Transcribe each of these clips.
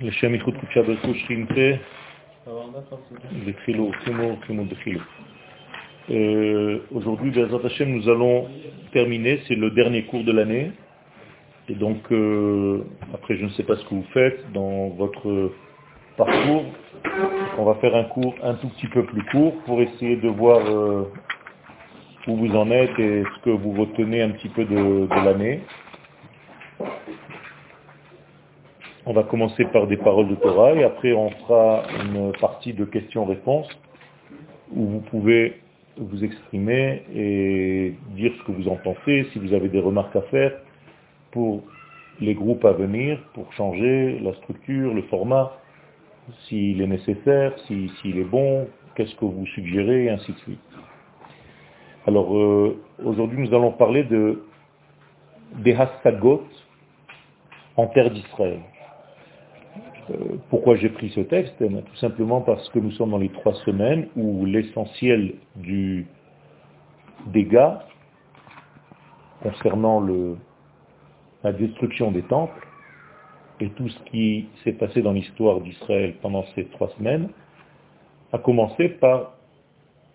לשם איחוד קודשה ברכו שכינתה בתחילו, חימו, חימו בתחילו. Euh, Aujourd'hui, Bezat Hashem, nous allons terminer, c'est le dernier cours de l'année. Et donc, euh, après, je ne sais pas ce que vous faites dans votre parcours. On va faire un cours un tout petit peu plus court pour essayer de voir euh, où vous en êtes et ce que vous retenez un petit peu de, de l'année. On va commencer par des paroles de Torah et après on fera une partie de questions-réponses où vous pouvez vous exprimer et dire ce que vous en pensez, si vous avez des remarques à faire pour les groupes à venir, pour changer la structure, le format, s'il est nécessaire, s'il est bon, qu'est-ce que vous suggérez, et ainsi de suite. Alors euh, aujourd'hui nous allons parler de des Hassagot en terre d'Israël. Euh, pourquoi j'ai pris ce texte eh Tout simplement parce que nous sommes dans les trois semaines où l'essentiel du dégât concernant le, la destruction des temples et tout ce qui s'est passé dans l'histoire d'Israël pendant ces trois semaines a commencé par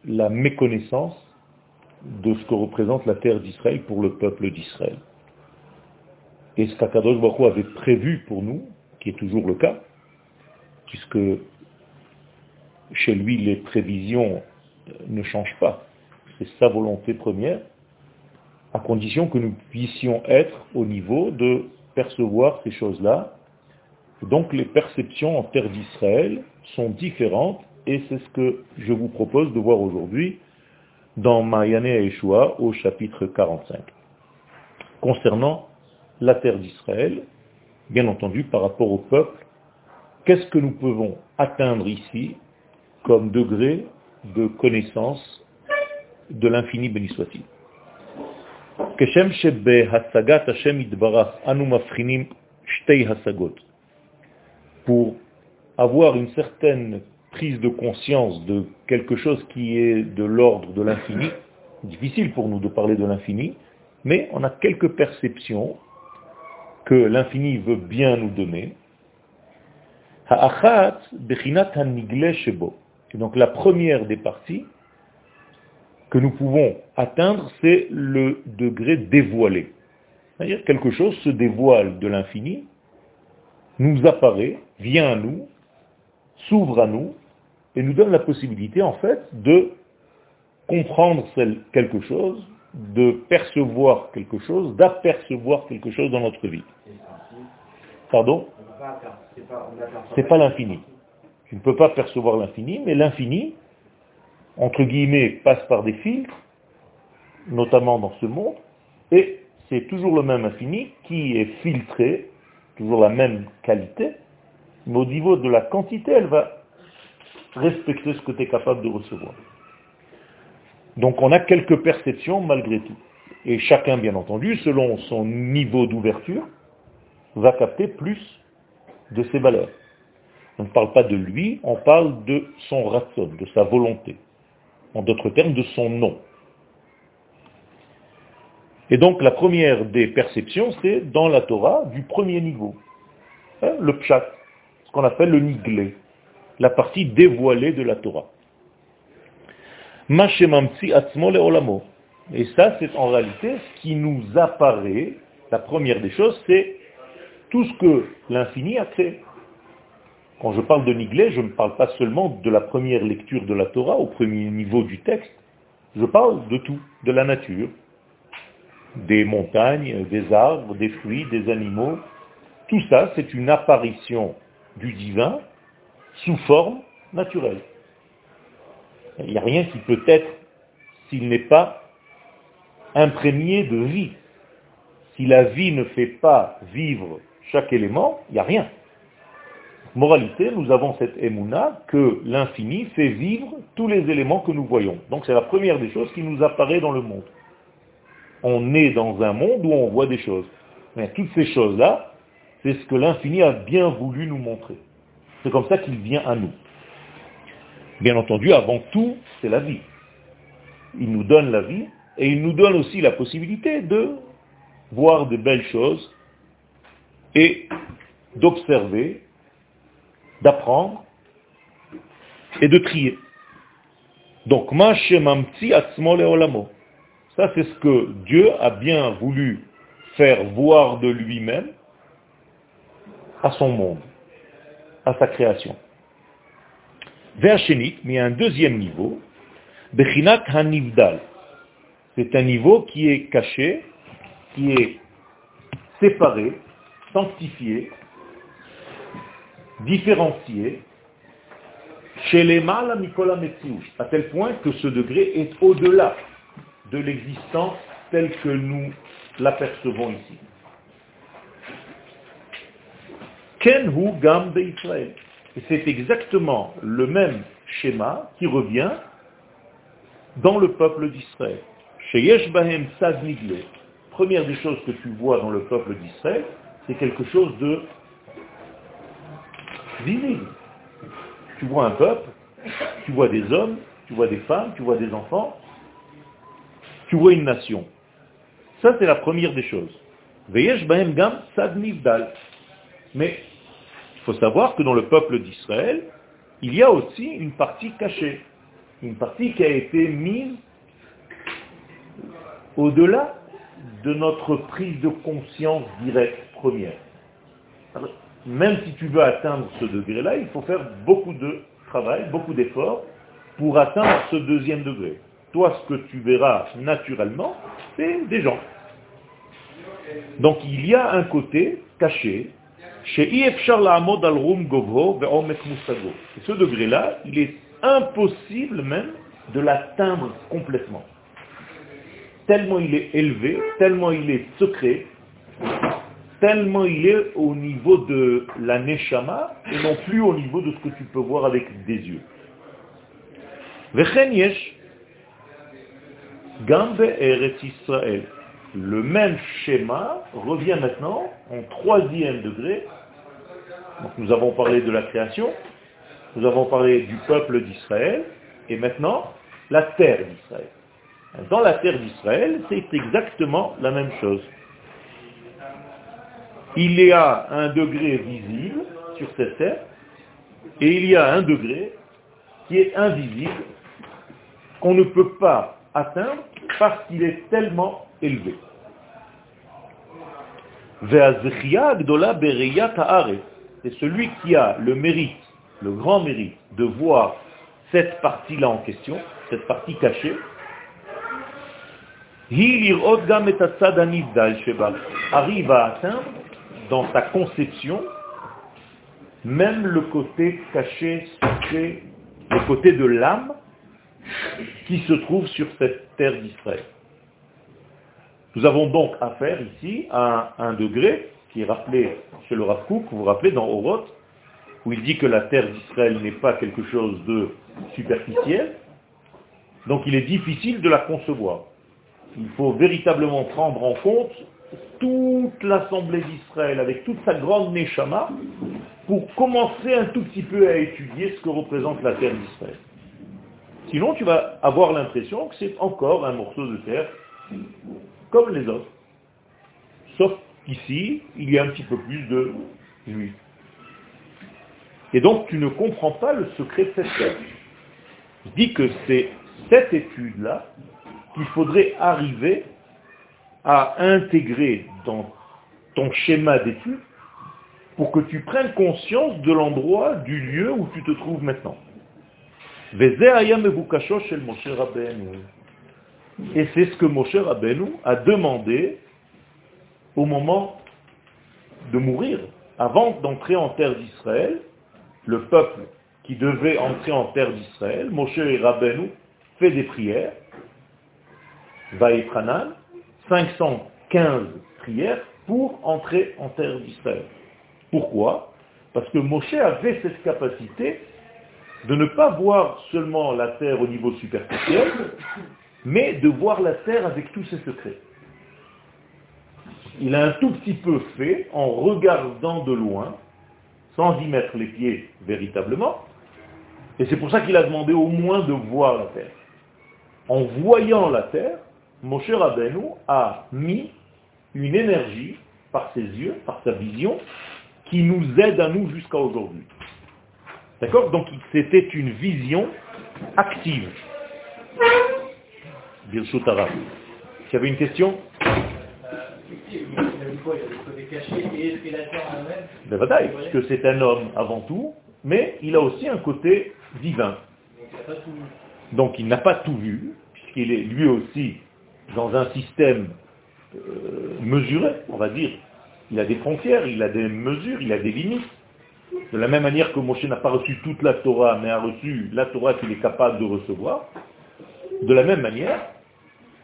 la méconnaissance de ce que représente la terre d'Israël pour le peuple d'Israël. Et ce qu'Akadosh Baruch avait prévu pour nous, qui est toujours le cas, puisque chez lui les prévisions ne changent pas. C'est sa volonté première, à condition que nous puissions être au niveau de percevoir ces choses-là. Donc les perceptions en terre d'Israël sont différentes et c'est ce que je vous propose de voir aujourd'hui dans Mayane Yeshua au chapitre 45. Concernant la terre d'Israël, bien entendu par rapport au peuple, qu'est-ce que nous pouvons atteindre ici comme degré de connaissance de l'infini béni soit-il? Pour avoir une certaine prise de conscience de quelque chose qui est de l'ordre de l'infini, difficile pour nous de parler de l'infini, mais on a quelques perceptions que l'infini veut bien nous donner. Et donc la première des parties que nous pouvons atteindre, c'est le degré dévoilé. C'est-à-dire quelque chose se dévoile de l'infini, nous apparaît, vient à nous, s'ouvre à nous, et nous donne la possibilité en fait de comprendre quelque chose, de percevoir quelque chose, d'apercevoir quelque chose dans notre vie. Pardon? C'est pas l'infini. Tu ne peux pas percevoir l'infini, mais l'infini, entre guillemets, passe par des filtres, notamment dans ce monde, et c'est toujours le même infini qui est filtré, toujours la même qualité, mais au niveau de la quantité, elle va respecter ce que tu es capable de recevoir. Donc on a quelques perceptions malgré tout. Et chacun, bien entendu, selon son niveau d'ouverture, va capter plus de ses valeurs. On ne parle pas de lui, on parle de son ratson, de sa volonté. En d'autres termes, de son nom. Et donc la première des perceptions, c'est dans la Torah du premier niveau. Hein, le pshat, ce qu'on appelle le niglé, la partie dévoilée de la Torah. Et ça, c'est en réalité ce qui nous apparaît, la première des choses, c'est tout ce que l'infini a créé. Quand je parle de Niglé, je ne parle pas seulement de la première lecture de la Torah, au premier niveau du texte, je parle de tout, de la nature, des montagnes, des arbres, des fruits, des animaux. Tout ça, c'est une apparition du divin sous forme naturelle. Il n'y a rien qui peut être s'il n'est pas imprégné de vie. Si la vie ne fait pas vivre chaque élément, il n'y a rien. Moralité, nous avons cette émouna que l'infini fait vivre tous les éléments que nous voyons. Donc c'est la première des choses qui nous apparaît dans le monde. On est dans un monde où on voit des choses. Mais toutes ces choses-là, c'est ce que l'infini a bien voulu nous montrer. C'est comme ça qu'il vient à nous. Bien entendu, avant tout, c'est la vie. Il nous donne la vie et il nous donne aussi la possibilité de voir de belles choses et d'observer d'apprendre et de trier. Donc, ma shemamti atzmo olamo. Ça, c'est ce que Dieu a bien voulu faire voir de lui-même à son monde, à sa création. Verchénik, mais un deuxième niveau, Bechinat Hanivdal. C'est un niveau qui est caché, qui est séparé, sanctifié, différencié, chez les mâles à tel point que ce degré est au-delà de l'existence telle que nous l'apercevons ici. Kenhu Gam Israël. C'est exactement le même schéma qui revient dans le peuple d'Israël. Chez Yeshbahem Sad première des choses que tu vois dans le peuple d'Israël, c'est quelque chose de visible. Tu vois un peuple, tu vois des hommes, tu vois des femmes, tu vois des enfants, tu vois une nation. Ça, c'est la première des choses. Veyesh Gam Sad Mais il faut savoir que dans le peuple d'Israël, il y a aussi une partie cachée, une partie qui a été mise au-delà de notre prise de conscience directe première. Même si tu veux atteindre ce degré-là, il faut faire beaucoup de travail, beaucoup d'efforts pour atteindre ce deuxième degré. Toi, ce que tu verras naturellement, c'est des gens. Donc il y a un côté caché, chez ce degré-là, il est impossible même de l'atteindre complètement. Tellement il est élevé, tellement il est secret, tellement il est au niveau de la neshama et non plus au niveau de ce que tu peux voir avec des yeux. Israël le même schéma revient maintenant en troisième degré. Donc nous avons parlé de la création, nous avons parlé du peuple d'Israël, et maintenant la terre d'Israël. Dans la terre d'Israël, c'est exactement la même chose. Il y a un degré visible sur cette terre, et il y a un degré qui est invisible, qu'on ne peut pas atteindre parce qu'il est tellement élevé. C'est celui qui a le mérite, le grand mérite de voir cette partie-là en question, cette partie cachée, arrive à atteindre dans sa conception même le côté caché, secret, le côté de l'âme qui se trouve sur cette terre d'Israël. Nous avons donc affaire ici à un degré qui est rappelé chez le Rav vous vous rappelez dans Oroth, où il dit que la terre d'Israël n'est pas quelque chose de superficiel, donc il est difficile de la concevoir. Il faut véritablement prendre en compte toute l'assemblée d'Israël avec toute sa grande Neshama pour commencer un tout petit peu à étudier ce que représente la terre d'Israël. Sinon, tu vas avoir l'impression que c'est encore un morceau de terre comme les autres. Sauf qu'ici, il y a un petit peu plus de juifs. Et donc, tu ne comprends pas le secret de cette terre. Je dis que c'est cette étude-là qu'il faudrait arriver à intégrer dans ton schéma d'étude pour que tu prennes conscience de l'endroit, du lieu où tu te trouves maintenant. Et c'est ce que Moshe Rabbeinu a demandé au moment de mourir, avant d'entrer en terre d'Israël, le peuple qui devait entrer en terre d'Israël, Moshe Rabbeinu fait des prières, Vaïtranan, 515 prières pour entrer en terre d'Israël. Pourquoi? Parce que Moshe avait cette capacité de ne pas voir seulement la terre au niveau superficiel, mais de voir la terre avec tous ses secrets. Il a un tout petit peu fait en regardant de loin, sans y mettre les pieds véritablement, et c'est pour ça qu'il a demandé au moins de voir la terre. En voyant la terre, Moshe Rabbeinu a mis une énergie par ses yeux, par sa vision, qui nous aide à nous jusqu'à aujourd'hui. D'accord? Donc c'était une vision active. Birshut. Tu avais une question ben, parce que c'est un homme avant tout, mais il a aussi un côté divin. Donc il n'a pas tout vu, puisqu'il est lui aussi dans un système euh, mesuré, on va dire. Il a des frontières, il a des mesures, il a des limites. De la même manière que Moshe n'a pas reçu toute la Torah, mais a reçu la Torah qu'il est capable de recevoir, de la même manière,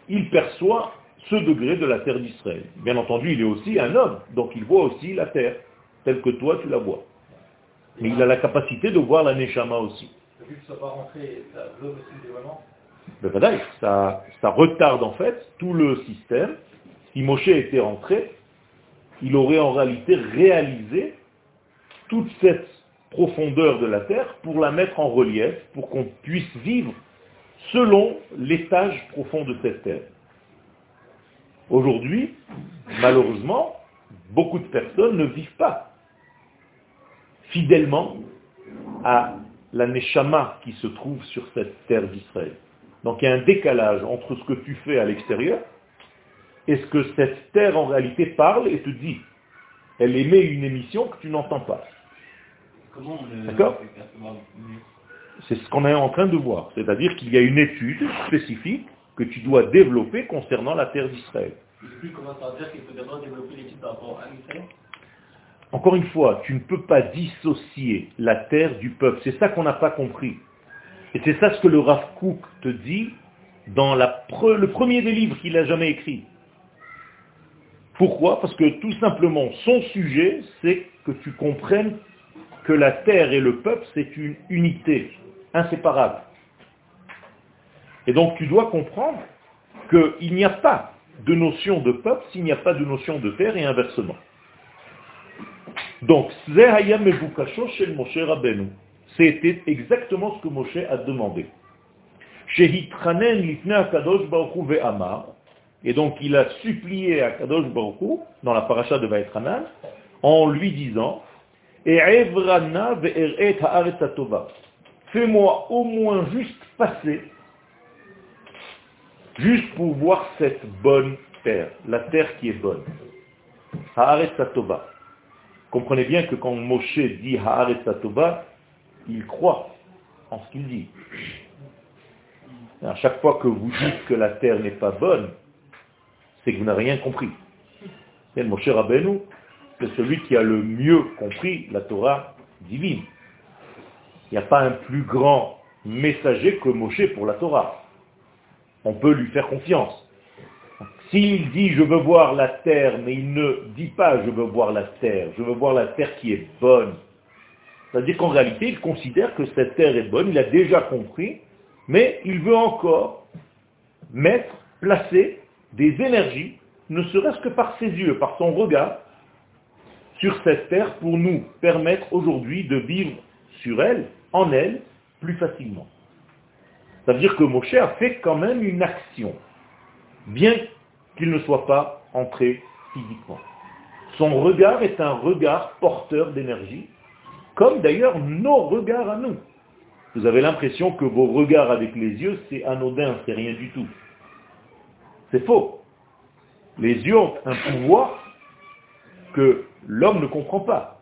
il perçoit ce degré de la terre d'Israël. Bien entendu, il est aussi un homme, donc il voit aussi la terre, telle que toi tu la vois. Mais il a la capacité de voir la Neshama aussi. Ben ça, ça retarde en fait tout le système. Si Moshe était rentré, il aurait en réalité réalisé toute cette profondeur de la terre pour la mettre en relief, pour qu'on puisse vivre selon l'étage profond de cette terre. Aujourd'hui, malheureusement, beaucoup de personnes ne vivent pas fidèlement à la Neshama qui se trouve sur cette terre d'Israël. Donc il y a un décalage entre ce que tu fais à l'extérieur et ce que cette terre en réalité parle et te dit. Elle émet une émission que tu n'entends pas. D'accord? C'est ce qu'on est en train de voir. C'est-à-dire qu'il y a une étude spécifique que tu dois développer concernant la terre d'Israël. Encore une fois, tu ne peux pas dissocier la terre du peuple. C'est ça qu'on n'a pas compris. Et c'est ça ce que le Rav Kook te dit dans le premier des livres qu'il a jamais écrit. Pourquoi? Parce que tout simplement, son sujet, c'est que tu comprennes que la terre et le peuple, c'est une unité inséparable. Et donc tu dois comprendre qu'il n'y a pas de notion de peuple s'il n'y a pas de notion de terre et inversement. Donc, c'était exactement ce que Moshe a demandé. Et donc il a supplié à Kadosh Baruch dans la paracha de Vaetranan, en lui disant, Fais-moi au moins juste passer, juste pour voir cette bonne terre, la terre qui est bonne. Haaret Satova. Comprenez bien que quand Moshe dit Haaret Satova, il croit en ce qu'il dit. À chaque fois que vous dites que la terre n'est pas bonne, c'est que vous n'avez rien compris. Et Moshe Rabbeinu, c'est celui qui a le mieux compris la Torah divine. Il n'y a pas un plus grand messager que Moshe pour la Torah. On peut lui faire confiance. S'il dit je veux voir la terre, mais il ne dit pas je veux voir la terre, je veux voir la terre qui est bonne. C'est-à-dire qu'en réalité, il considère que cette terre est bonne, il a déjà compris, mais il veut encore mettre, placer des énergies, ne serait-ce que par ses yeux, par son regard, sur cette terre pour nous permettre aujourd'hui de vivre sur elle, en elle, plus facilement. C'est-à-dire que Moshe a fait quand même une action, bien qu'il ne soit pas entré physiquement. Son regard est un regard porteur d'énergie, comme d'ailleurs nos regards à nous. Vous avez l'impression que vos regards avec les yeux, c'est anodin, c'est rien du tout. C'est faux. Les yeux ont un pouvoir que l'homme ne comprend pas.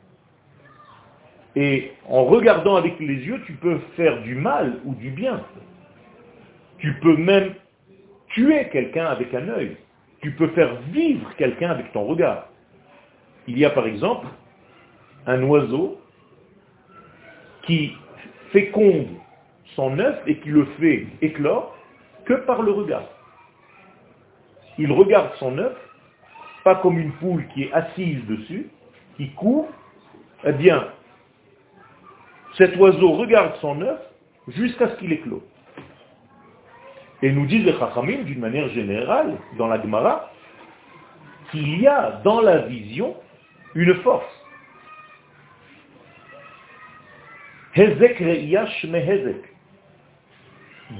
Et en regardant avec les yeux, tu peux faire du mal ou du bien. Tu peux même tuer quelqu'un avec un œil. Tu peux faire vivre quelqu'un avec ton regard. Il y a par exemple un oiseau qui féconde son œuf et qui le fait éclore que par le regard. Il regarde son œuf, pas comme une poule qui est assise dessus, qui court, eh bien, cet oiseau regarde son œuf jusqu'à ce qu'il éclose. Et nous disent les Chachamim, d'une manière générale, dans la Gemara, qu'il y a dans la vision une force. Hezek mehezek.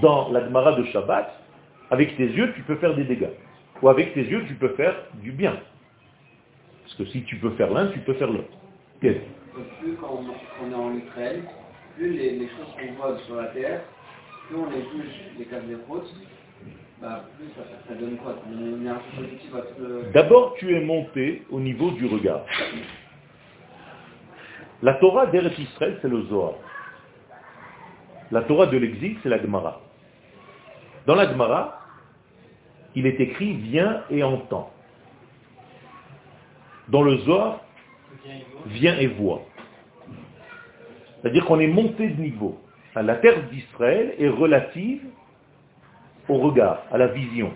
Dans la Gemara de Shabbat, avec tes yeux, tu peux faire des dégâts. Ou avec tes yeux, tu peux faire du bien. Parce que si tu peux faire l'un, tu peux faire l'autre. Quand on est en Israël, plus les, les choses qu'on voit sur la terre, plus on les touche, les cases des bah, plus ça, ça, donne quoi? Une énergie positive à tout le... D'abord, tu es monté au niveau du regard. La Torah d'Eretz Israël, c'est le Zohar. La Torah de l'exil, c'est la Gemara. Dans la Gemara, il est écrit viens et entends. Dans le Zohar, viens et vois. C'est-à-dire qu'on est monté de niveau. La terre d'Israël est relative au regard, à la vision.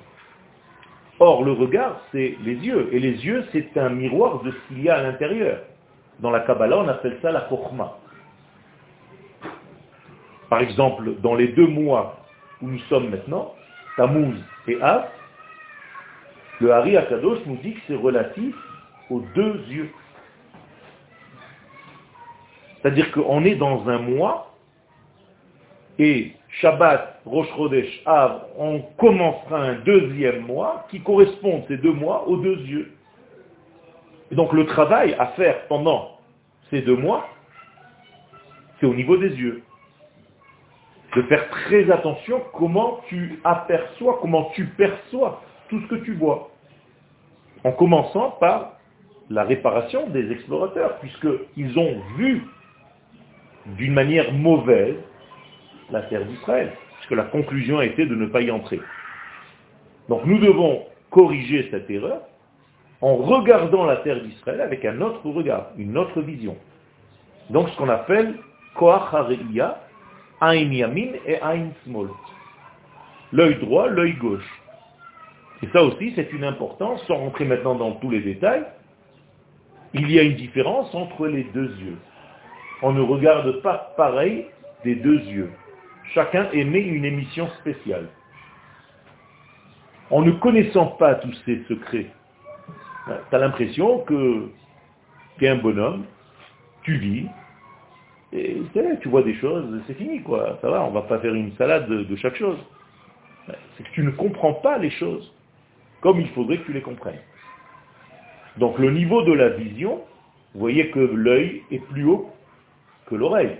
Or, le regard, c'est les yeux. Et les yeux, c'est un miroir de ce qu'il y a à l'intérieur. Dans la Kabbalah, on appelle ça la Chokhmah. Par exemple, dans les deux mois où nous sommes maintenant, Tammuz et Av, le Hari Akadosh nous dit que c'est relatif aux deux yeux. C'est-à-dire qu'on est dans un mois et Shabbat, Rosh Chodesh, Av, on commencera un deuxième mois qui correspond ces deux mois aux deux yeux. Et donc le travail à faire pendant ces deux mois, c'est au niveau des yeux. De faire très attention comment tu aperçois, comment tu perçois tout ce que tu vois. En commençant par la réparation des explorateurs, puisqu'ils ont vu d'une manière mauvaise la terre d'Israël, puisque la conclusion a été de ne pas y entrer. Donc nous devons corriger cette erreur en regardant la terre d'Israël avec un autre regard, une autre vision. Donc ce qu'on appelle Koach Ain Yamin et Ain Small. L'œil droit, l'œil gauche. Et ça aussi, c'est une importance, sans rentrer maintenant dans tous les détails, il y a une différence entre les deux yeux. On ne regarde pas pareil des deux yeux. Chacun émet une émission spéciale. En ne connaissant pas tous ces secrets, tu as l'impression que tu es un bonhomme, tu vis, et tu vois des choses, c'est fini quoi, ça va, on va pas faire une salade de, de chaque chose. C'est que tu ne comprends pas les choses comme il faudrait que tu les comprennes. Donc le niveau de la vision, vous voyez que l'œil est plus haut l'oreille.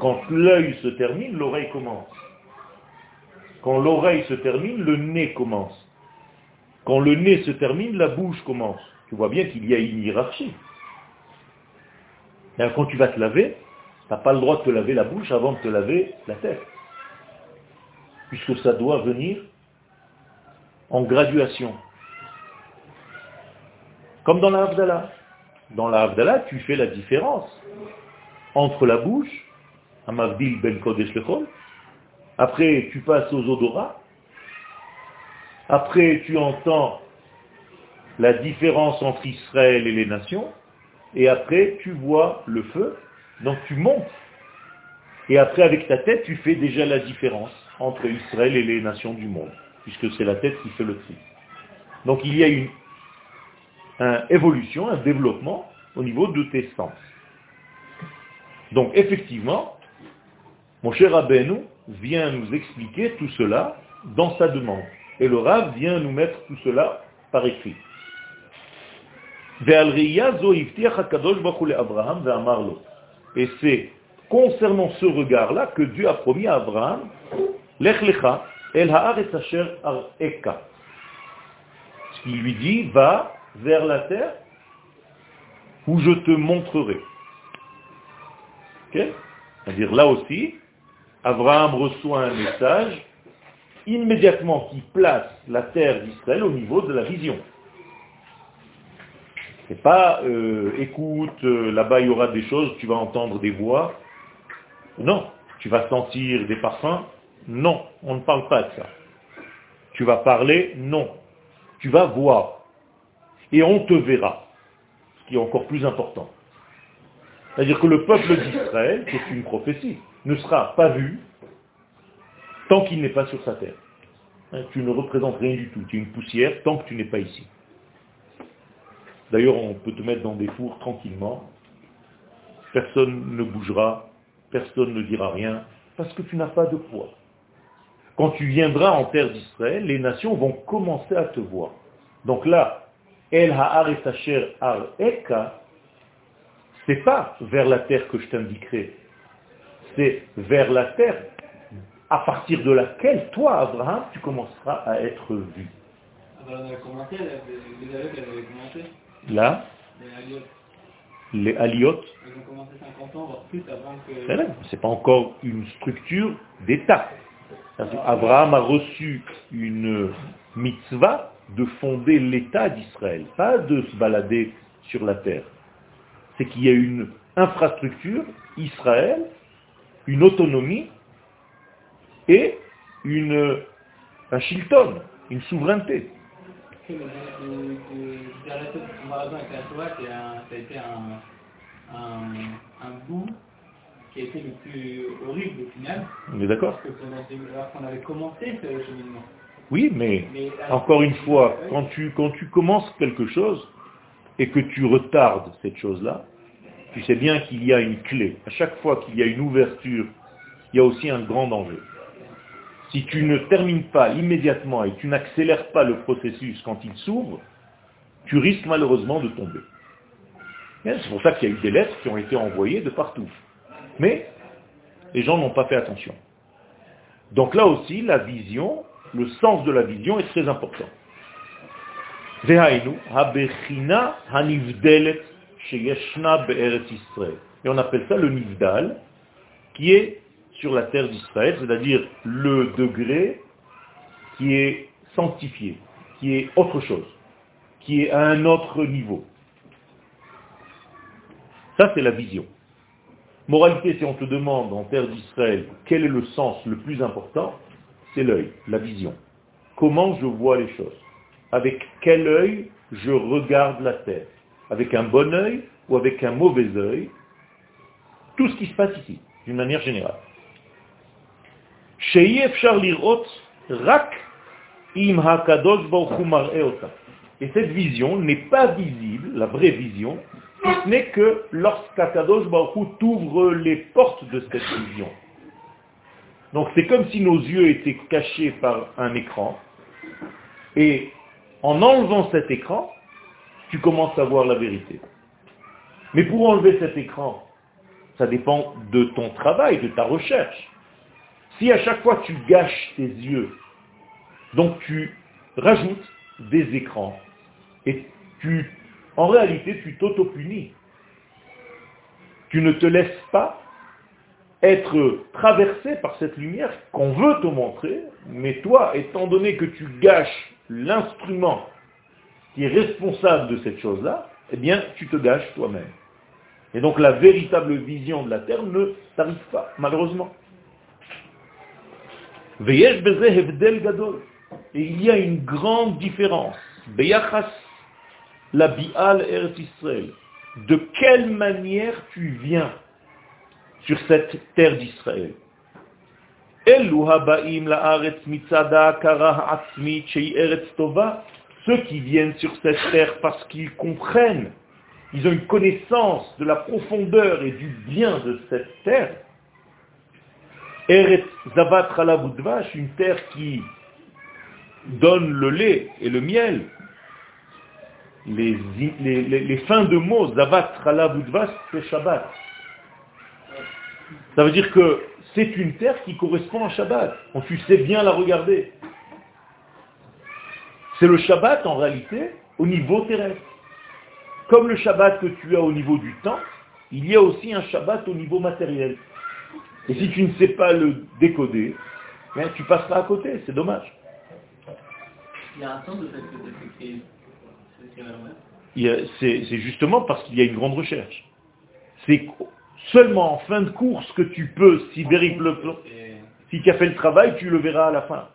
Quand l'œil se termine, l'oreille commence. Quand l'oreille se termine, le nez commence. Quand le nez se termine, la bouche commence. Tu vois bien qu'il y a une hiérarchie. Et quand tu vas te laver, tu n'as pas le droit de te laver la bouche avant de te laver la tête. Puisque ça doit venir en graduation. Comme dans la Dans la tu fais la différence entre la bouche, Amavdil ben Kodesh Lechol, après tu passes aux odorats, après tu entends la différence entre Israël et les nations, et après tu vois le feu, donc tu montes. Et après avec ta tête, tu fais déjà la différence entre Israël et les nations du monde puisque c'est la tête qui fait le tri. Donc il y a une, évolution, un développement au niveau de tes sens. Donc effectivement, mon cher Abenu vient nous expliquer tout cela dans sa demande. Et le Rav vient nous mettre tout cela par écrit. Et c'est concernant ce regard-là que Dieu a promis à Abraham. Ce qui lui dit, va vers la terre où je te montrerai. C'est-à-dire là aussi, Abraham reçoit un message immédiatement qui place la terre d'Israël au niveau de la vision. C'est pas, euh, écoute, euh, là-bas il y aura des choses, tu vas entendre des voix. Non, tu vas sentir des parfums, non, on ne parle pas de ça. Tu vas parler Non. Tu vas voir. Et on te verra. Ce qui est encore plus important. C'est-à-dire que le peuple d'Israël, c'est une prophétie, ne sera pas vu tant qu'il n'est pas sur sa terre. Hein, tu ne représentes rien du tout. Tu es une poussière tant que tu n'es pas ici. D'ailleurs, on peut te mettre dans des fours tranquillement. Personne ne bougera, personne ne dira rien, parce que tu n'as pas de poids. Quand tu viendras en terre d'Israël, les nations vont commencer à te voir. Donc là, El Ha'ar Ar Eka, c'est pas vers la terre que je t'indiquerai, c'est vers la terre à partir de laquelle toi, Abraham, tu commenceras à être vu. Là, Les aliotes. les aliotes, Ils ont commencé 50 ans, voire plus, avant que... c'est pas encore une structure d'État. Abraham a reçu une mitzvah de fonder l'État d'Israël, pas de se balader sur la terre. C'est qu'il y a une infrastructure, Israël, une autonomie et une, un shilton, une souveraineté. Que le- avec la Shoah, un- ça a été un, un, un bout qui a été le plus horrible au final, On est d'accord? Parce qu'on avait commencé ce cheminement. Oui, mais encore une fois, quand tu, quand tu commences quelque chose et que tu retardes cette chose-là, tu sais bien qu'il y a une clé. À chaque fois qu'il y a une ouverture, il y a aussi un grand danger. Si tu ne termines pas immédiatement et tu n'accélères pas le processus quand il s'ouvre, tu risques malheureusement de tomber. C'est pour ça qu'il y a eu des lettres qui ont été envoyées de partout. Mais les gens n'ont pas fait attention. Donc là aussi, la vision, le sens de la vision est très important. Et on appelle ça le nivdal, qui est sur la terre d'Israël, c'est-à-dire le degré qui est sanctifié, qui est autre chose, qui est à un autre niveau. Ça, c'est la vision. Moralité, si on te demande en terre d'Israël quel est le sens le plus important, c'est l'œil, la vision. Comment je vois les choses? Avec quel œil je regarde la terre? Avec un bon œil ou avec un mauvais œil? Tout ce qui se passe ici, d'une manière générale. Et cette vision n'est pas visible, la vraie vision, si ce n'est que lorsqu'Akadosh Baruch t'ouvre les portes de cette vision. Donc c'est comme si nos yeux étaient cachés par un écran, et en enlevant cet écran, tu commences à voir la vérité. Mais pour enlever cet écran, ça dépend de ton travail, de ta recherche. Si à chaque fois tu gâches tes yeux, donc tu rajoutes des écrans, et tu, en réalité, tu t'auto-punis. Tu ne te laisses pas être traversé par cette lumière qu'on veut te montrer, mais toi, étant donné que tu gâches l'instrument qui est responsable de cette chose-là, eh bien, tu te gâches toi-même. Et donc la véritable vision de la terre ne t'arrive pas, malheureusement. Et il y a une grande différence. La bi'al Eretz Israël. De quelle manière tu viens sur cette terre d'Israël. Ceux qui viennent sur cette terre parce qu'ils comprennent, ils ont une connaissance de la profondeur et du bien de cette terre. Une terre qui donne le lait et le miel. Les, fins de mots, zavat Chalabudvash, c'est Shabbat. Ça veut dire que c'est une terre qui correspond à Shabbat. On tu sais bien la regarder. C'est le Shabbat en réalité au niveau terrestre. Comme le Shabbat que tu as au niveau du temps, il y a aussi un Shabbat au niveau matériel. Et si tu ne sais pas le décoder, ben, tu passeras à côté, c'est dommage. Il y a un sens de fait que c'est justement parce qu'il y a une grande recherche. C'est seulement en fin de course que tu peux, si tu as fait le travail, tu le verras à la fin.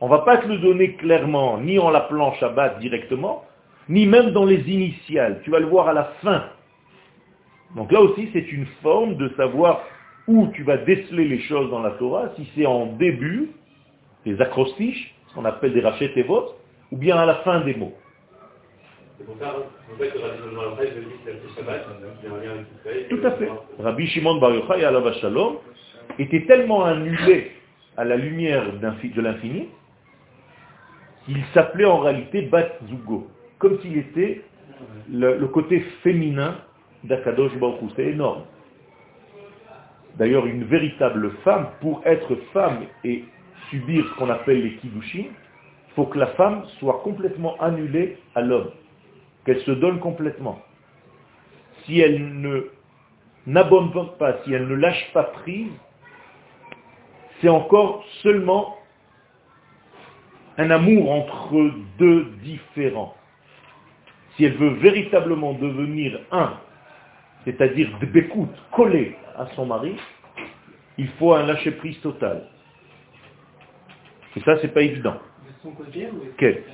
On va pas te le donner clairement, ni en l'appelant Shabbat directement, ni même dans les initiales. Tu vas le voir à la fin. Donc là aussi, c'est une forme de savoir où tu vas déceler les choses dans la Torah, si c'est en début, les acrostiches, ce qu'on appelle des rachets et votes, ou bien à la fin des mots. C'est pour ça, en fait, que Rabbi Shimon Bar Yochai, je dis que c'est le Shabbat, il y a un lien avec Israël. Tout à fait. Rabbi Shimon Bar Yochai, alav shalom, était tellement annulé à la lumière de l'infini qu'il s'appelait en réalité Bat Zugo, comme s'il était le, le côté féminin d'Akadosh Baruch. C'est énorme. D'ailleurs, une véritable femme, pour être femme et subir ce qu'on appelle les kiddushin, il faut que la femme soit complètement annulée à l'homme, qu'elle se donne complètement. Si elle ne pas, si elle ne lâche pas prise, c'est encore seulement un amour entre deux différents. Si elle veut véritablement devenir un, c'est-à-dire de bécoute, collé à son mari, il faut un lâcher-prise total. Et ça, c'est pas évident. De son côté ou Quel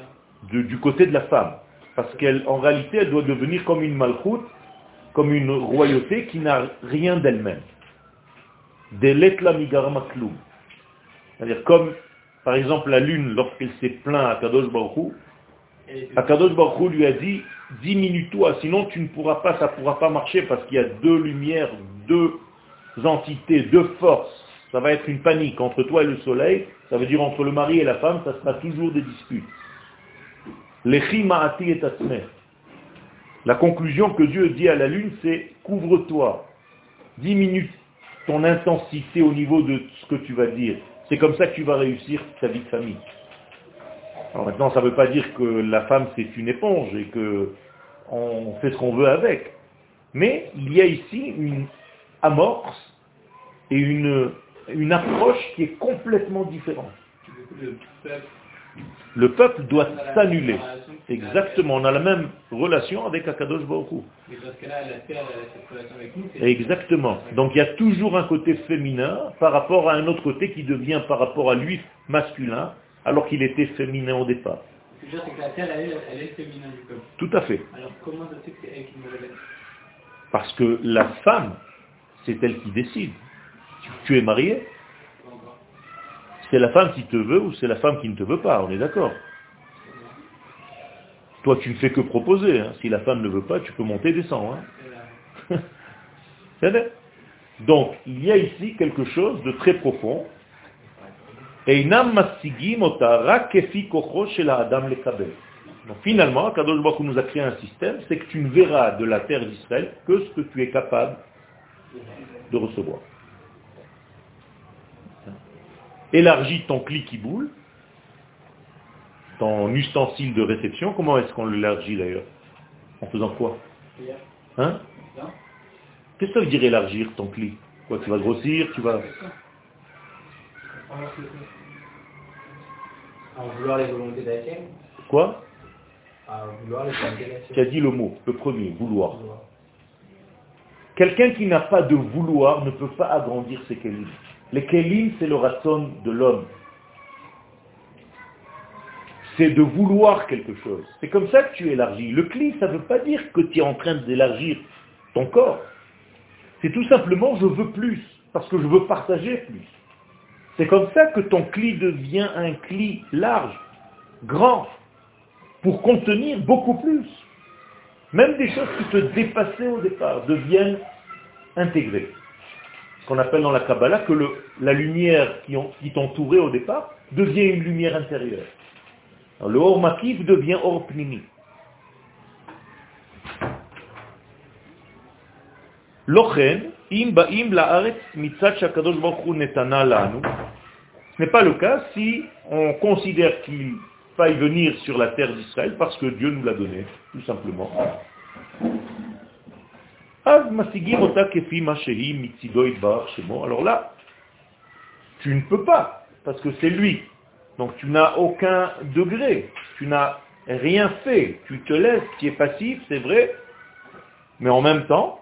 De- Du côté de la femme. Parce qu'en réalité, elle doit devenir comme une malchoute, comme une royauté qui n'a rien d'elle-même. C'est-à-dire comme, par exemple, la lune, lorsqu'elle s'est plaint à Kadosh Baruch Hu, Elle est- Akadosh Baruch Hu lui a dit, diminue-toi, sinon tu ne pourras pas, ça ne pourra pas marcher parce qu'il y a deux lumières, deux entités, deux forces. Ça va être une panique entre toi et le soleil, ça veut dire entre le mari et la femme, ça sera toujours des disputes. La conclusion que Dieu dit à la lune, c'est couvre-toi, diminue ton intensité au niveau de ce que tu vas dire. C'est comme ça que tu vas réussir ta vie de famille. Alors maintenant, ça ne veut pas dire que la femme c'est une éponge et que on fait ce qu'on veut avec. Mais il y a ici une amorce et une, une approche qui est complètement différente. Le peuple, Le peuple doit s'annuler. Exactement, on a la même relation avec Akadosh c'est- Exactement. Donc il y a toujours un côté féminin par rapport à un autre côté qui devient par rapport à lui masculin alors qu'il était féminin au départ. Ce que je veux dire, c'est que la terre, elle, est- elle est féminin du peuple. Tout à fait. Alors comment ça se fait que c'est elle qui nous révèle? Parce que la femme, c'est elle qui décide. Tu, es marié? C'est la femme qui te veut ou c'est la femme qui ne te veut pas, on est d'accord. Toi, tu ne fais que proposer. hein. Si la femme ne veut pas, tu peux monter, descendre. hein. Donc, il y a ici quelque chose de très profond. Donc finalement, Kadosh Baruch nous a créé un système, c'est que tu ne verras de la terre d'Israël que ce que tu es capable de recevoir. Élargis ton clic boule, ton ustensile de réception. Comment est-ce qu'on l'élargit d'ailleurs? En faisant quoi? Hein? Qu'est-ce que ça veut dire élargir ton clic? Quoi, tu vas grossir, tu vas... En vouloir les volontés d'Hachem Quoi? À vouloir les volontés Tu as dit le mot, le premier, vouloir. Quelqu'un qui n'a pas de vouloir ne peut pas agrandir ses kélim. Les kélim, c'est le ratson de l'homme. C'est de vouloir quelque chose. C'est comme ça que tu élargis. Le cli, ça ne veut pas dire que tu es en train d'élargir ton corps. C'est tout simplement je veux plus, parce que je veux partager plus. C'est comme ça que ton cli devient un cli large, grand, pour contenir beaucoup plus. Même des choses qui te dépassaient au départ deviennent intégrées. Qu'on appelle dans la Kabbalah que la lumière qui, qui t'entourait au départ devient une lumière intérieure. Le Or Makif devient Or Pnimi. Lochen, im ba'im la'aretz mitzat shakadosh baruch netana lanu. Ce n'est pas le cas si on considère qu'il faille venir sur la terre d'Israël parce que Dieu nous l'a donné, tout simplement. Alors là, tu ne peux pas, parce que c'est lui. Donc tu n'as aucun degré, tu n'as rien fait, tu te laisses, tu es passif, c'est vrai, mais en même temps,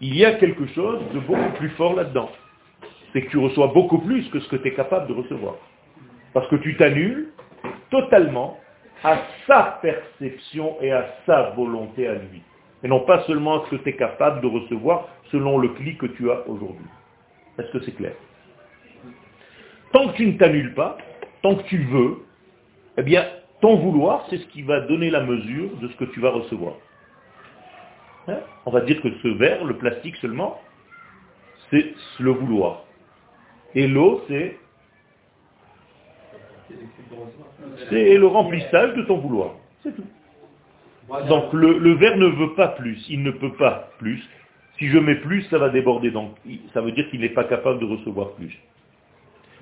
il y a quelque chose de beaucoup plus fort là-dedans. C'est que tu reçois beaucoup plus que ce que tu es capable de recevoir. Parce que tu t'annules totalement à sa perception et à sa volonté à lui. Et non pas seulement ce que tu es capable de recevoir selon le clic que tu as aujourd'hui. Est-ce que c'est clair? Tant que tu ne t'annules pas, tant que tu veux, eh bien, ton vouloir, c'est ce qui va donner la mesure de ce que tu vas recevoir. Hein? On va dire que ce verre, le plastique seulement, c'est le vouloir. Et l'eau, c'est c'est le remplissage de ton vouloir. C'est tout. Donc le, le verre ne veut pas plus, il ne peut pas plus. Si je mets plus, ça va déborder. Donc ça veut dire qu'il n'est pas capable de recevoir plus.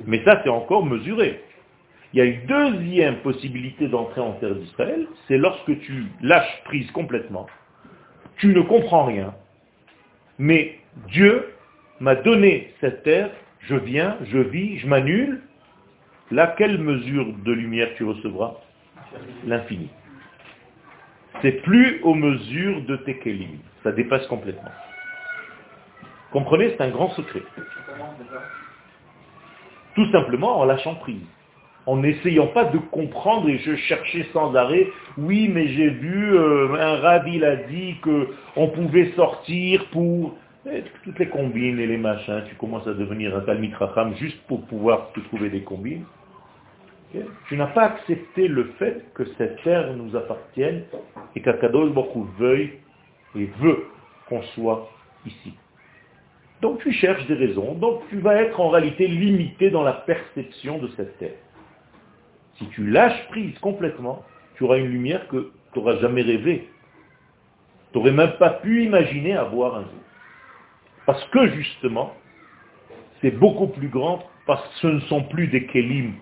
Mais ça, c'est encore mesuré. Il y a une deuxième possibilité d'entrer en terre d'Israël, c'est lorsque tu lâches prise complètement, tu ne comprends rien, mais Dieu m'a donné cette terre, je viens, je vis, je m'annule. Là, quelle mesure de lumière tu recevras? L'infini. C'est plus aux mesures de tes kélim. Ça dépasse complètement. Comprenez, c'est un grand secret. Tout simplement en lâchant prise. En n'essayant pas de comprendre et je cherchais sans arrêt, oui mais j'ai vu, euh, un rabbi il a dit qu'on pouvait sortir pour et toutes les combines et les machins, tu commences à devenir un talmid racham juste pour pouvoir te trouver des combines. Tu n'as pas accepté le fait que cette terre nous appartienne et qu'Akadosh Baruch veuille et veut qu'on soit ici. Donc tu cherches des raisons, donc tu vas être en réalité limité dans la perception de cette terre. Si tu lâches prise complètement, tu auras une lumière que tu n'auras jamais rêvé. Tu n'aurais même pas pu imaginer avoir un jour. Parce que justement, c'est beaucoup plus grand, parce que ce ne sont plus des kélim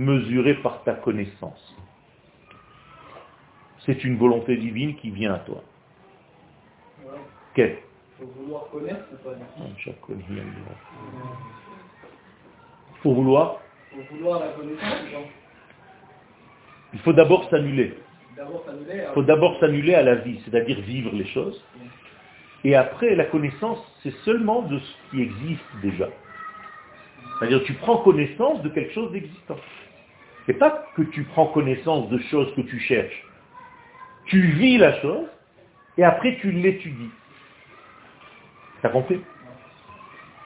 mesurés par ta connaissance. C'est une volonté divine qui vient à toi. Ouais. Quelle? Faut vouloir connaître ou pas Pour vouloir, Faut vouloir la connaissance il faut d'abord s'annuler. D'abord s'annuler. Il faut d'abord s'annuler à la vie, c'est-à-dire vivre les choses. Et après, la connaissance, c'est seulement de ce qui existe déjà. C'est-à-dire tu prends connaissance de quelque chose d'existant. C'est pas que tu prends connaissance de choses que tu cherches. Tu vis la chose et après tu l'étudies. T'as compris?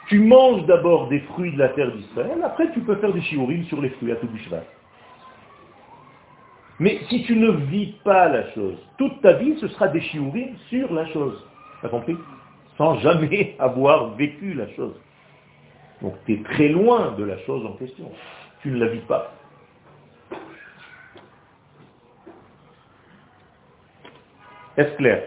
Tu manges d'abord des fruits de la terre d'Israël, après tu peux faire des shiurim sur les fruits à tout cheval. Mais si tu ne vis pas la chose, toute ta vie, ce sera des shiurim sur la chose. T'as compris? Sans jamais avoir vécu la chose. Donc tu es très loin de la chose en question. Tu ne la vis pas. Est-ce clair?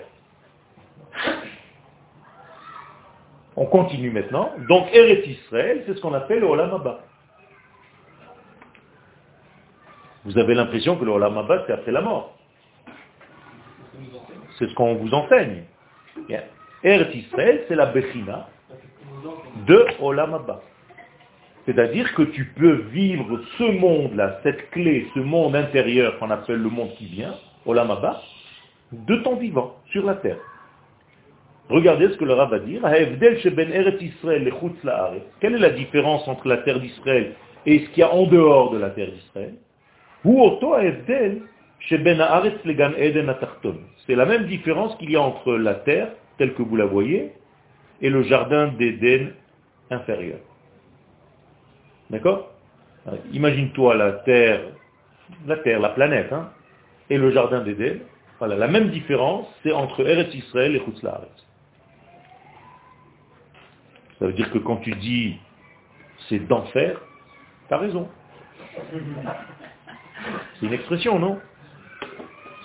On continue maintenant. Donc Eretz Israël, c'est ce qu'on appelle le Olam Abba. Vous avez l'impression que le Olam Abba, c'est après la mort. C'est ce qu'on vous enseigne. Bien. Eretz Israël, c'est la Bechina de Olam Abba. C'est-à-dire que tu peux vivre ce monde-là, cette clé, ce monde intérieur qu'on appelle le monde qui vient, Olam Abba, de ton vivant, sur la terre. Regardez ce que le Rav va dire. Quelle est la différence entre la terre d'Israël et ce qu'il y a en dehors de la terre d'Israël? C'est la même différence qu'il y a entre la terre, telle que vous la voyez, et le jardin d'Éden inférieur. D'accord? Imagine-toi la terre, la terre, la planète, hein, et le jardin d'Éden. Voilà, la même différence, c'est entre Eretz Israël et Chutz La'aretz. Ça veut dire que quand tu dis c'est d'enfer, tu as raison. C'est une expression, non?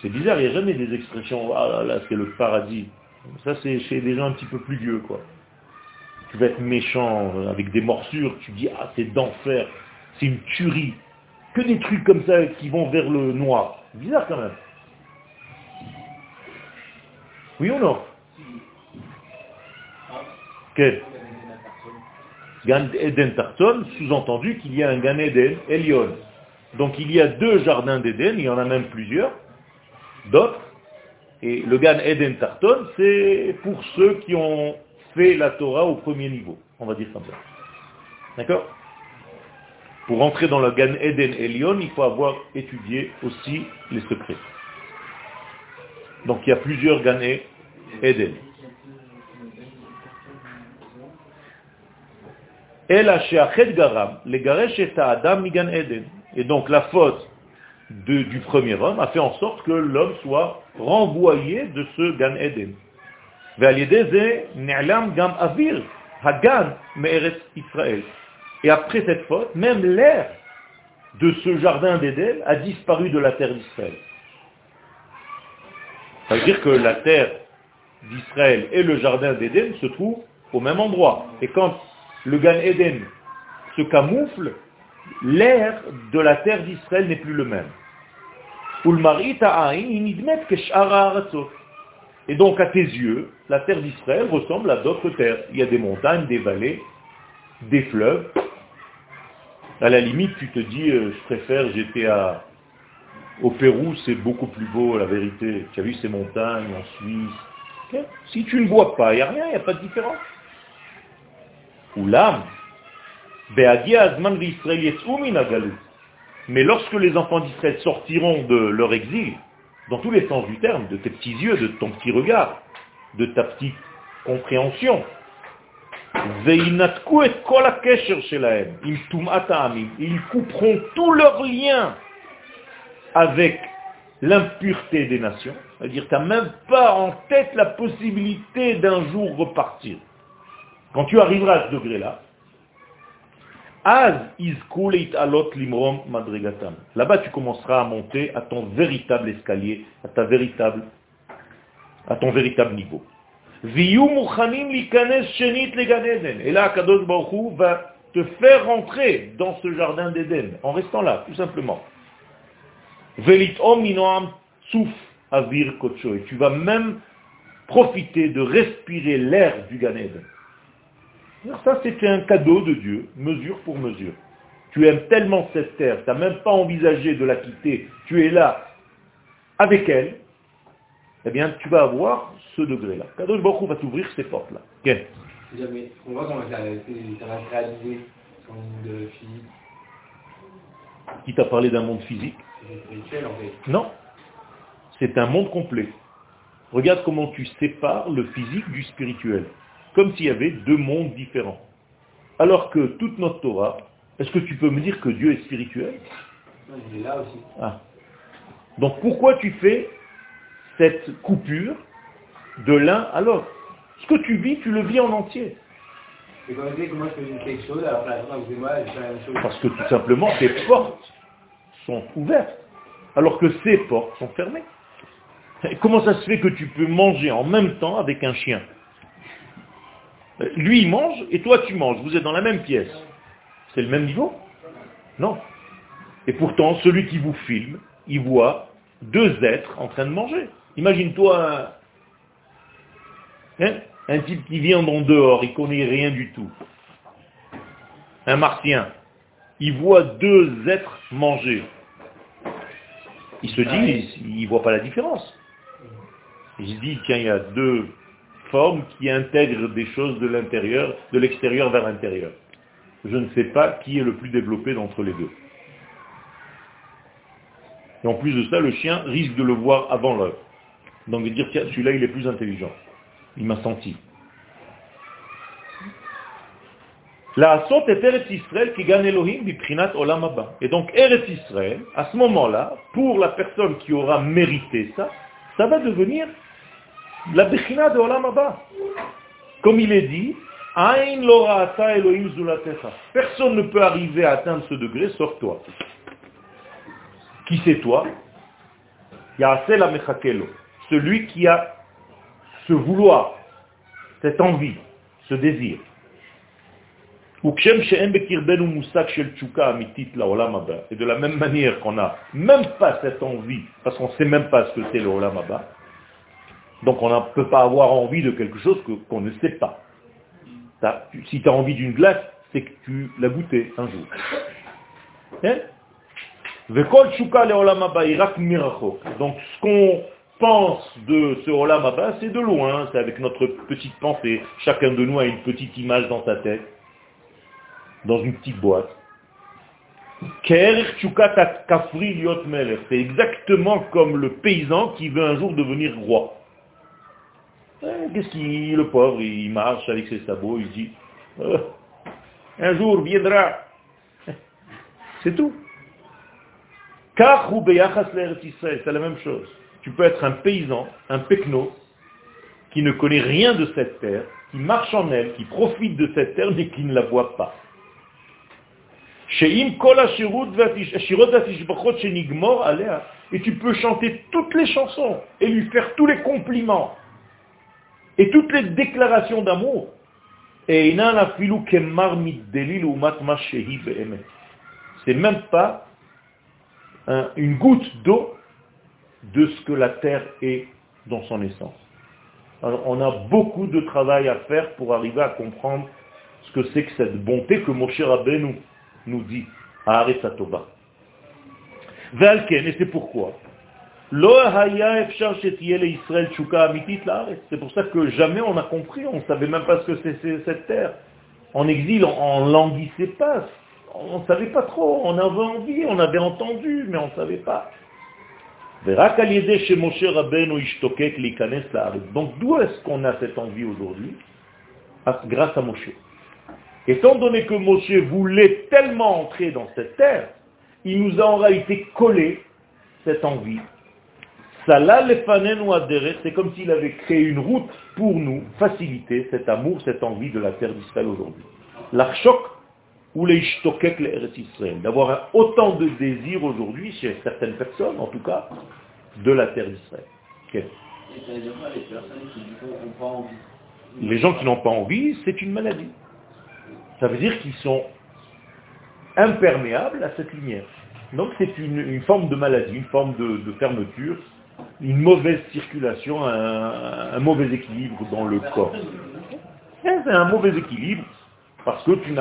C'est bizarre, il n'y a jamais des expressions, ah là là, c'est le paradis. Ça, c'est chez des gens un petit peu plus vieux, quoi. Tu vas être méchant, euh, avec des morsures, tu dis, ah, c'est d'enfer, c'est une tuerie. Que des trucs comme ça qui vont vers le noir. Bizarre quand même. Oui ou non? Quel Gan Eden Tarton, sous-entendu qu'il y a un Gan Eden Elion. Donc il y a deux jardins d'Éden, il y en a même plusieurs, d'autres. Et le Gan Eden Tarton, c'est pour ceux qui ont fait la Torah au premier niveau, on va dire comme ça. D'accord? Pour entrer dans le Gan Eden Elion, il faut avoir étudié aussi les secrets. Donc il y a plusieurs Gan Eden. Et donc la faute du premier homme a fait en sorte que l'homme soit renvoyé de ce Gan Eden. Et après cette faute, même l'air de ce jardin d'Éden a disparu de la terre d'Israël. Ça veut dire que la terre d'Israël et le jardin d'Éden se trouvent au même endroit. Et quand le Gan Eden se camoufle, l'air de la terre d'Israël n'est plus le même. Et donc à tes yeux, la terre d'Israël ressemble à d'autres terres. Il y a des montagnes, des vallées, des fleuves. À la limite, tu te dis, euh, je préfère, j'étais au Pérou, c'est beaucoup plus beau, la vérité. Tu as vu ces montagnes en Suisse. Si tu ne vois pas, il n'y a rien, il n'y a pas de différence. Ou l'âme. Mais lorsque les enfants d'Israël sortiront de leur exil, dans tous les sens du terme, de tes petits yeux, de ton petit regard, de ta petite compréhension, ils couperont tous leurs liens avec l'impureté des nations. C'est-à-dire, tu n'as même pas en tête la possibilité d'un jour repartir. Quand tu arriveras à ce degré-là, Là-bas, tu commenceras à monter à ton véritable escalier, à ta véritable, à ton véritable niveau. Et là, Kadosh Baruch va te faire rentrer dans ce jardin d'Éden, en restant là, tout simplement. Et tu vas même profiter de respirer l'air du Gan Eden. Ça, c'était un cadeau de Dieu, mesure pour mesure. Tu aimes tellement cette terre, tu n'as même pas envisagé de la quitter, tu es là avec elle, eh bien, tu vas avoir ce degré-là. Kadosh Baruch va t'ouvrir ces portes-là. On voit comment ça, ça va se réaliser, son monde physique. Qui t'a parlé d'un monde physique? C'est spirituel, en fait. Non. C'est un monde complet. Regarde comment tu sépares le physique du spirituel. Comme s'il y avait deux mondes différents. Alors que toute notre Torah, est-ce que tu peux me dire que Dieu est spirituel? Il est là aussi. Ah. Donc pourquoi tu fais cette coupure de l'un à l'autre? Ce que tu vis, tu le vis en entier. Et quand vous que moi je fais quelque chose, alors que vous moi, je fais la même chose. Parce que tout simplement, tes portes sont ouvertes, alors que ces portes sont fermées. Comment ça se fait que tu peux manger en même temps avec un chien Lui, il mange et toi, tu manges. Vous êtes dans la même pièce. C'est le même niveau Non. Et pourtant, celui qui vous filme, il voit deux êtres en train de manger. Imagine-toi hein, un, type qui vient en dehors, il connaît rien du tout. Un martien. Il voit deux êtres manger. Il se dit, il ne voit pas la différence. Il se dit, tiens, il y a deux formes qui intègrent des choses de l'intérieur, de l'extérieur vers l'intérieur. Je ne sais pas qui est le plus développé d'entre les deux. Et en plus de ça, le chien risque de le voir avant l'heure. Donc de dire, tiens, celui-là, il est plus intelligent. Il m'a senti. La asot est Eretz Israël qui gagne Elohim biprinat olam Et donc Eretz Israël, à ce moment-là, pour la personne qui aura mérité ça, ça va devenir la bichinat de olam Comme il est dit, Elohim Personne ne peut arriver à atteindre ce degré sauf toi. Qui c'est toi? Ya'asel Amechakelo celui qui a ce vouloir, cette envie, ce désir. Et de la même manière qu'on n'a même pas cette envie, parce qu'on ne sait même pas ce que c'est le Olam donc on ne peut pas avoir envie de quelque chose qu'on ne sait pas. si tu as envie d'une glace, c'est que tu l'as goûté un jour. Hein? Donc ce qu'on pense de ce Olam Abba, c'est de loin, c'est avec notre petite pensée. Chacun de nous a une petite image dans sa tête, dans une petite boîte. C'est exactement comme le paysan qui veut un jour devenir roi. Eh, qu'est-ce qu'il, le pauvre, il marche avec ses sabots, il dit, euh, un jour viendra. C'est tout. C'est la même chose tu peux être un paysan, un pecno, qui ne connaît rien de cette terre, qui marche en elle, qui profite de cette terre, mais qui ne la voit pas. Et tu peux chanter toutes les chansons et lui faire tous les compliments et toutes les déclarations d'amour. C'est même pas une goutte d'eau de ce que la terre est dans son essence. Alors, on a beaucoup de travail à faire pour arriver à comprendre ce que c'est que cette bonté que Moshe Rabbeinu nous dit à Aretatoba. et c'est pourquoi? C'est pour ça que jamais on a compris, on ne savait même pas ce que c'est cette terre. En exil, on ne languissait pas, on ne savait pas trop, on avait envie, on avait entendu, mais on ne savait pas. Donc d'où est-ce qu'on a cette envie aujourd'hui? Ah, Grâce à Moshe. Étant donné que Moshe voulait tellement entrer dans cette terre, il nous a en réalité collé cette envie. C'est comme s'il avait créé une route pour nous faciliter cet amour, cette envie de la terre d'Israël aujourd'hui. L'archok ou les Israël, d'avoir autant de désir aujourd'hui chez certaines personnes, en tout cas, de la terre d'Israël. Les gens qui n'ont pas envie, c'est une maladie. Ça veut dire qu'ils sont imperméables à cette lumière. Donc c'est une, forme de maladie, une forme de, fermeture, une mauvaise circulation, un, mauvais équilibre dans le corps. C'est un mauvais équilibre parce que tu,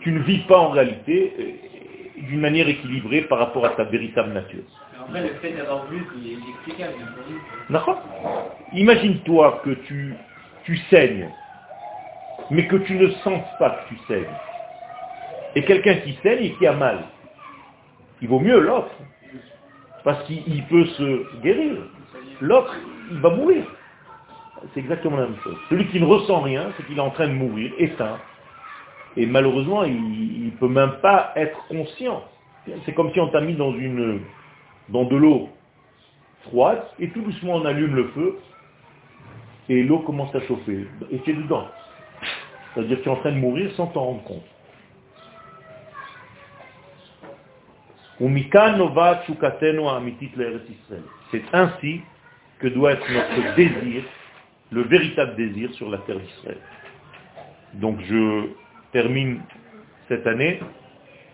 tu ne vis pas en réalité euh, d'une manière équilibrée par rapport à ta véritable nature. Après, le fait d'avoir plus, il est explicable. Imagine-toi que tu, tu saignes, mais que tu ne sens pas que tu saignes. Et quelqu'un qui saigne et qui a mal. Il vaut mieux l'autre. Parce qu'il peut se guérir. L'autre, il va mourir. C'est exactement la même chose. Celui qui ne ressent rien, c'est qu'il est en train de mourir, éteint. Et malheureusement, il ne peut même pas être conscient. C'est comme si on t'a mis dans, une, dans de l'eau froide, et tout doucement on allume le feu, et l'eau commence à chauffer. Et tu es dedans. C'est-à-dire que tu es en train de mourir sans t'en rendre compte. C'est ainsi que doit être notre désir, le véritable désir sur la terre d'Israël. Donc je termine cette année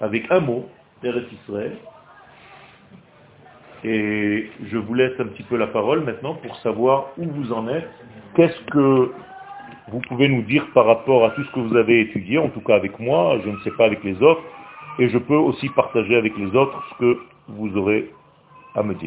avec un mot, Terre Israël. Et je vous laisse un petit peu la parole maintenant pour savoir où vous en êtes. Qu'est-ce que vous pouvez nous dire par rapport à tout ce que vous avez étudié, en tout cas avec moi, je ne sais pas avec les autres, et je peux aussi partager avec les autres ce que vous aurez à me dire.